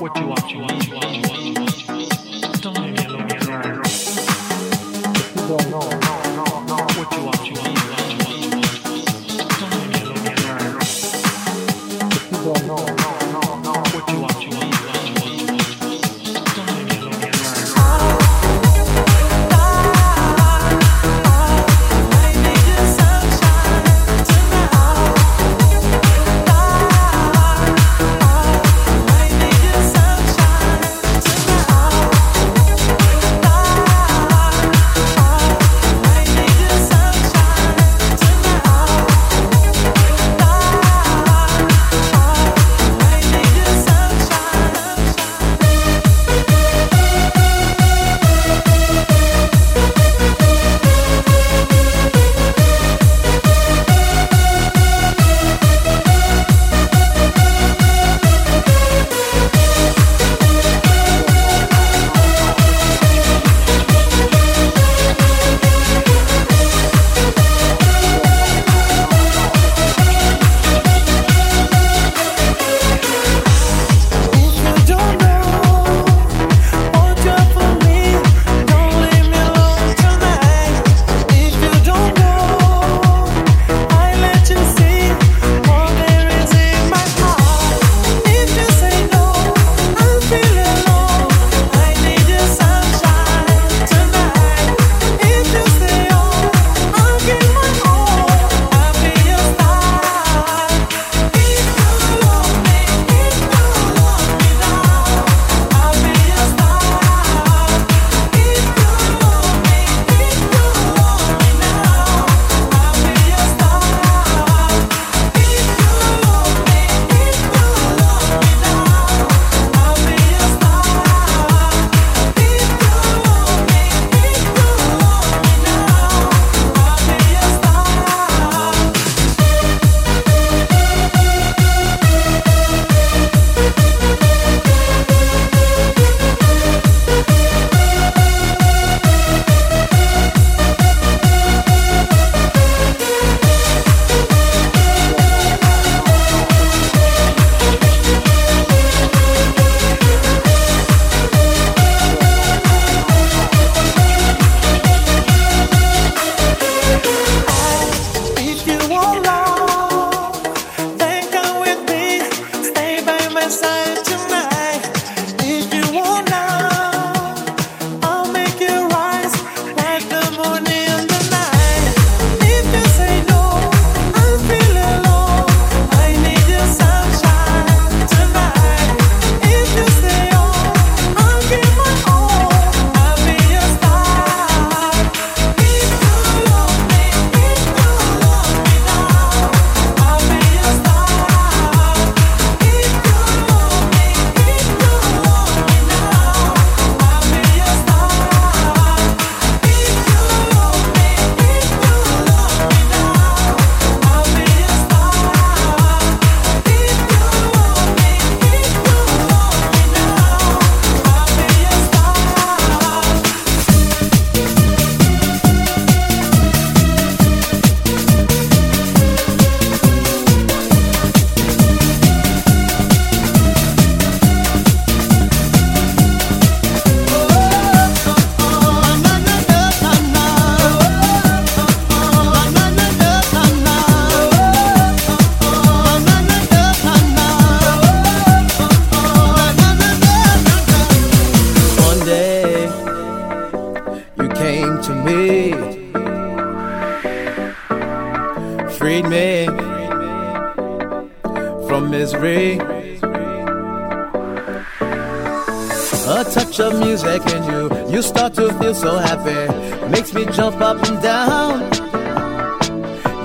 what you want, you want, you want.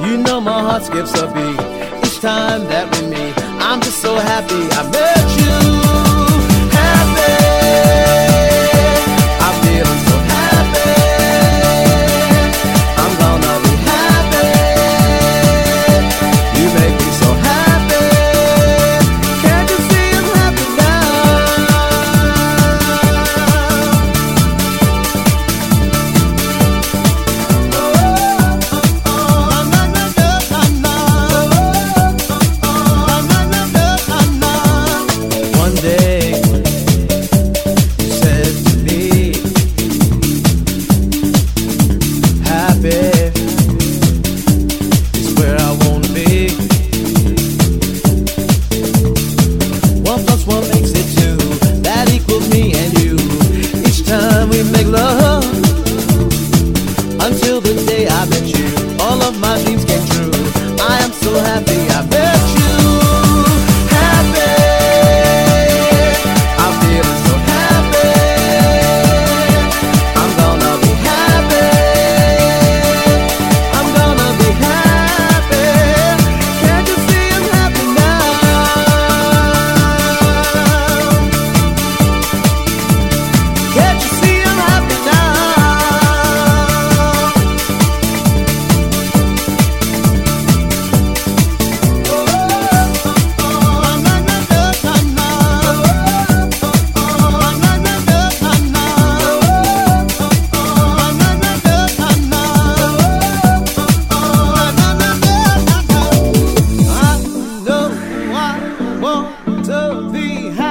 You know my heart skips a beat each time that we meet. I'm just so happy I met you. we make love until the day I met you. All of my dreams came true. I am so happy. to thee.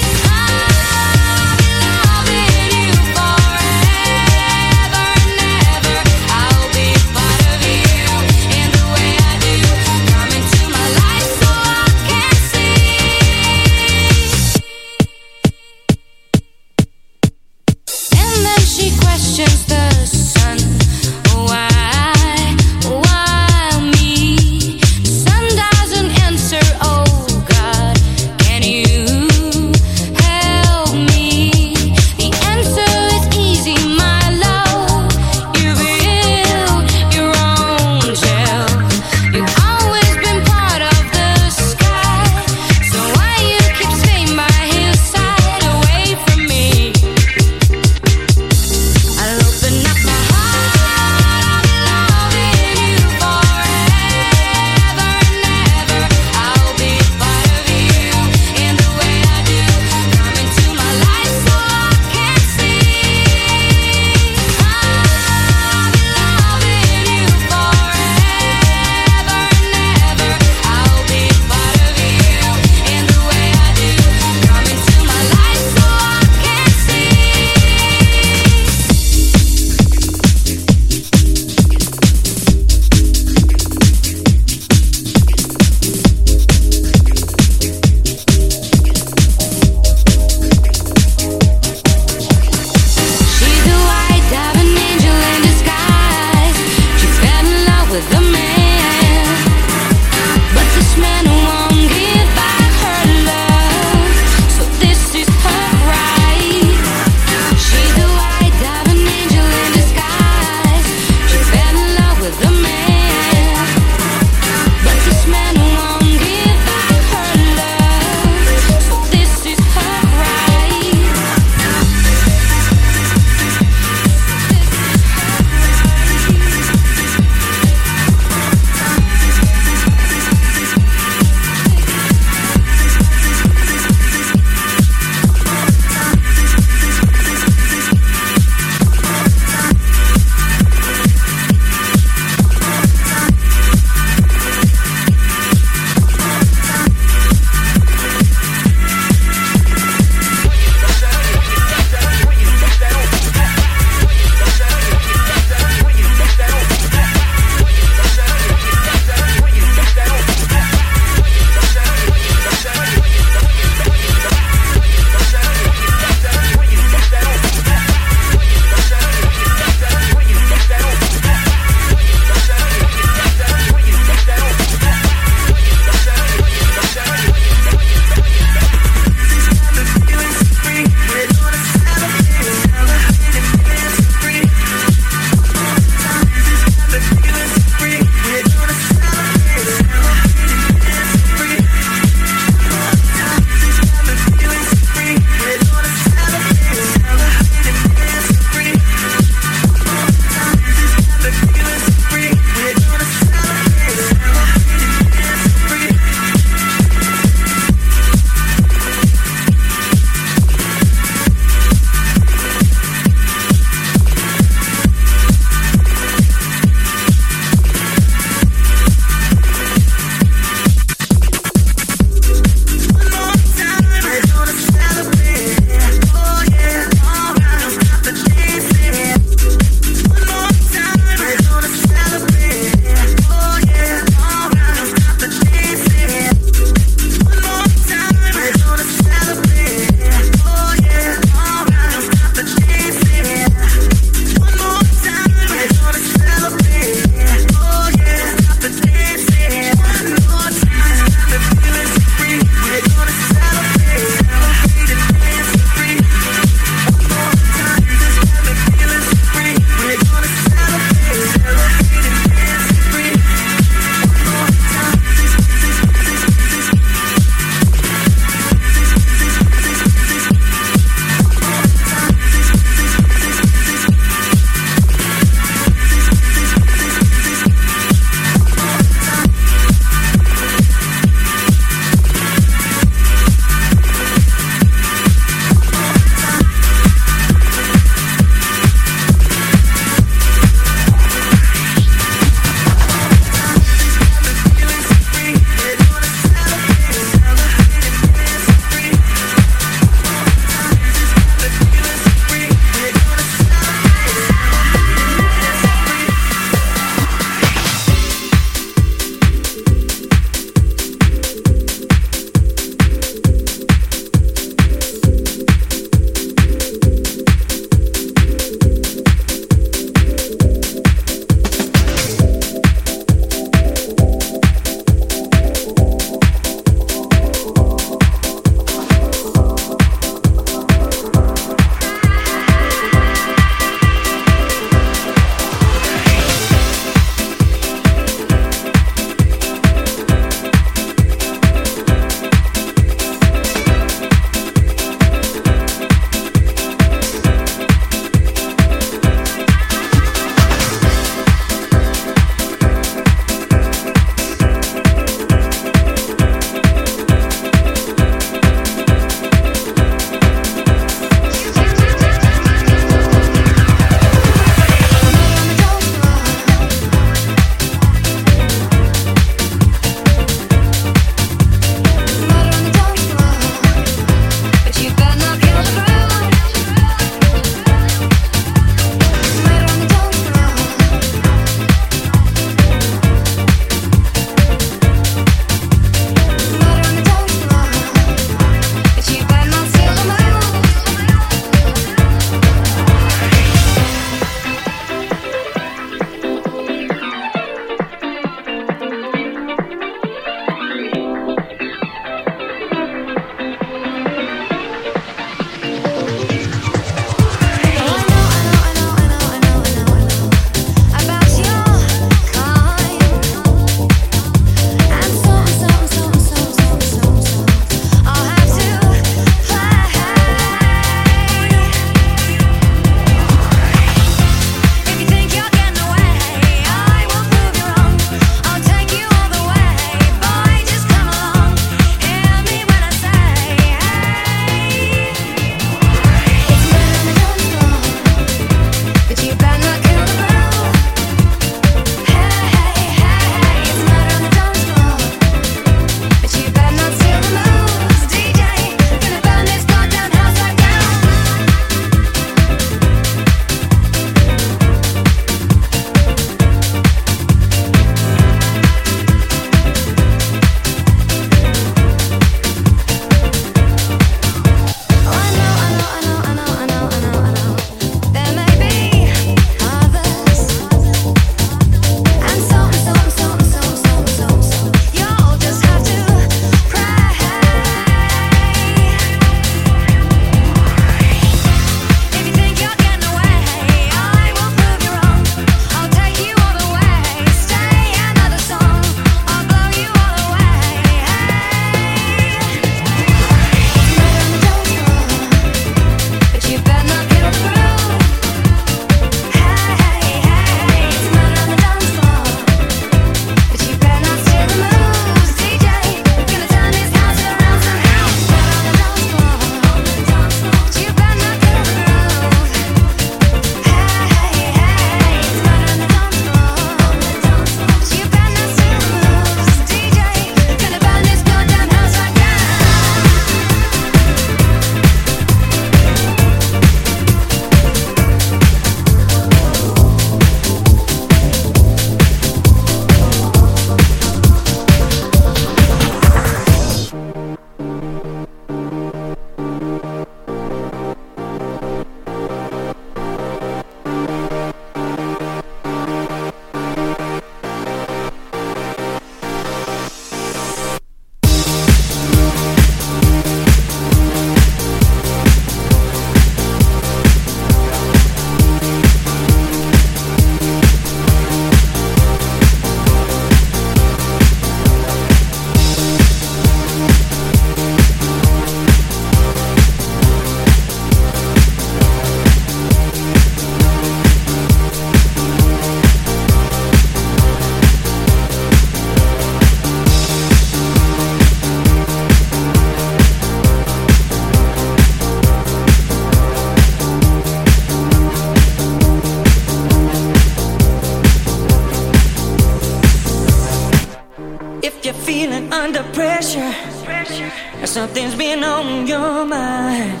pressure. pressure. Something's been on your mind.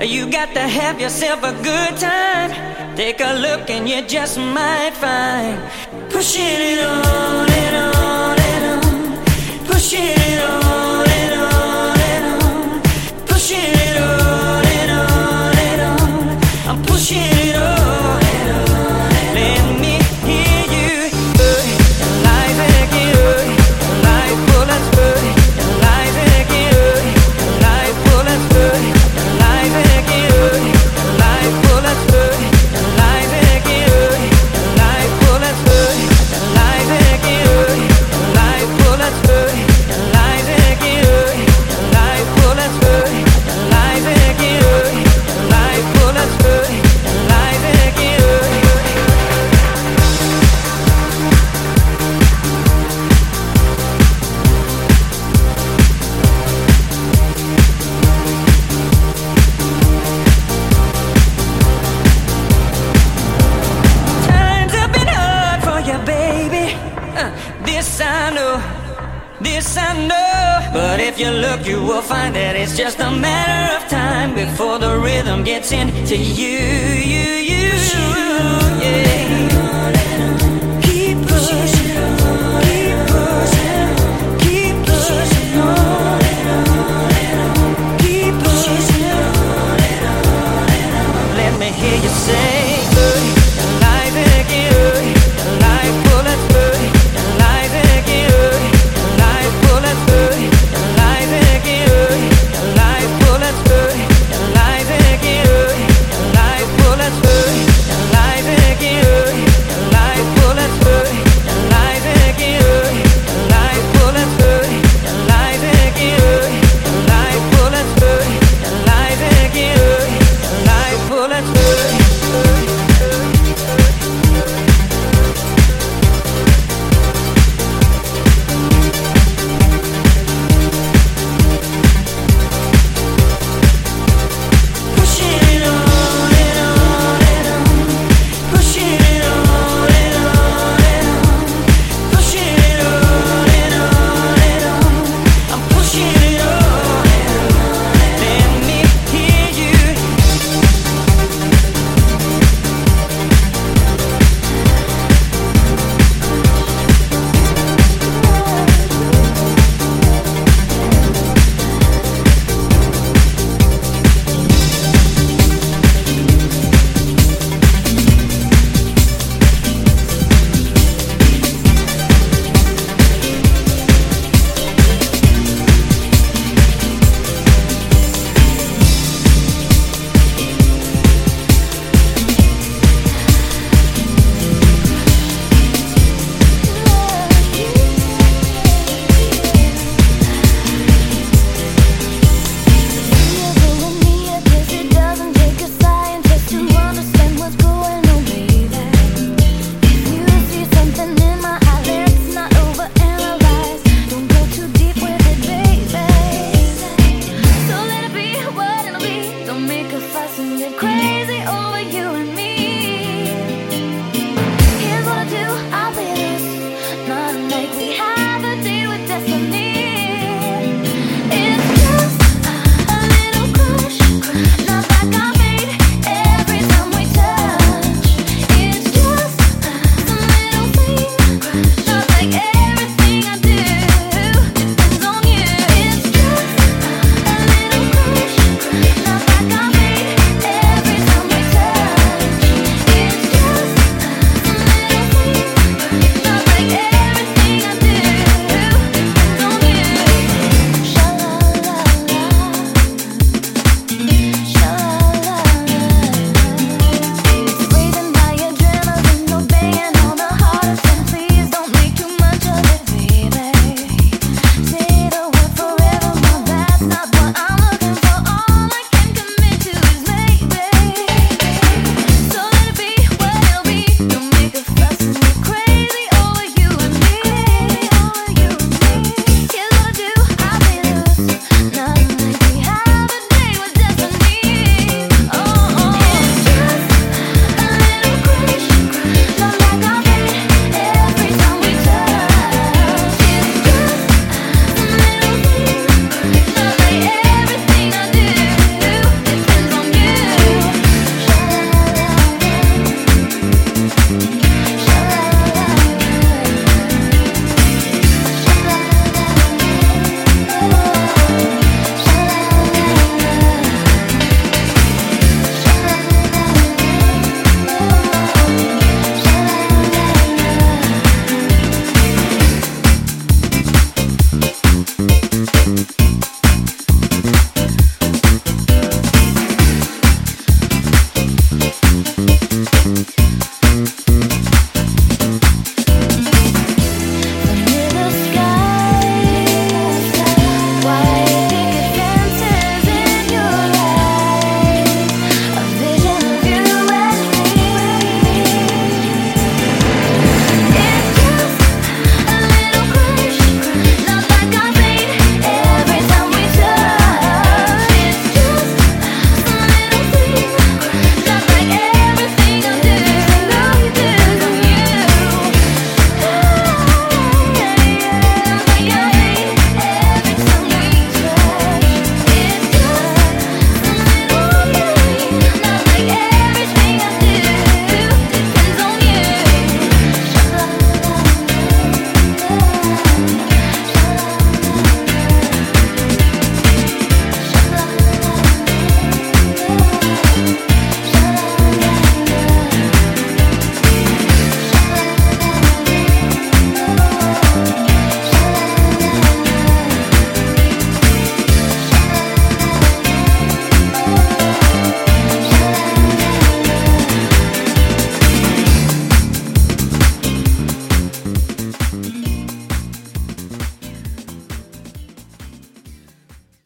You got to have yourself a good time. Take a look and you just might find. Pushing it on and on and on. Pushing it on. hear you say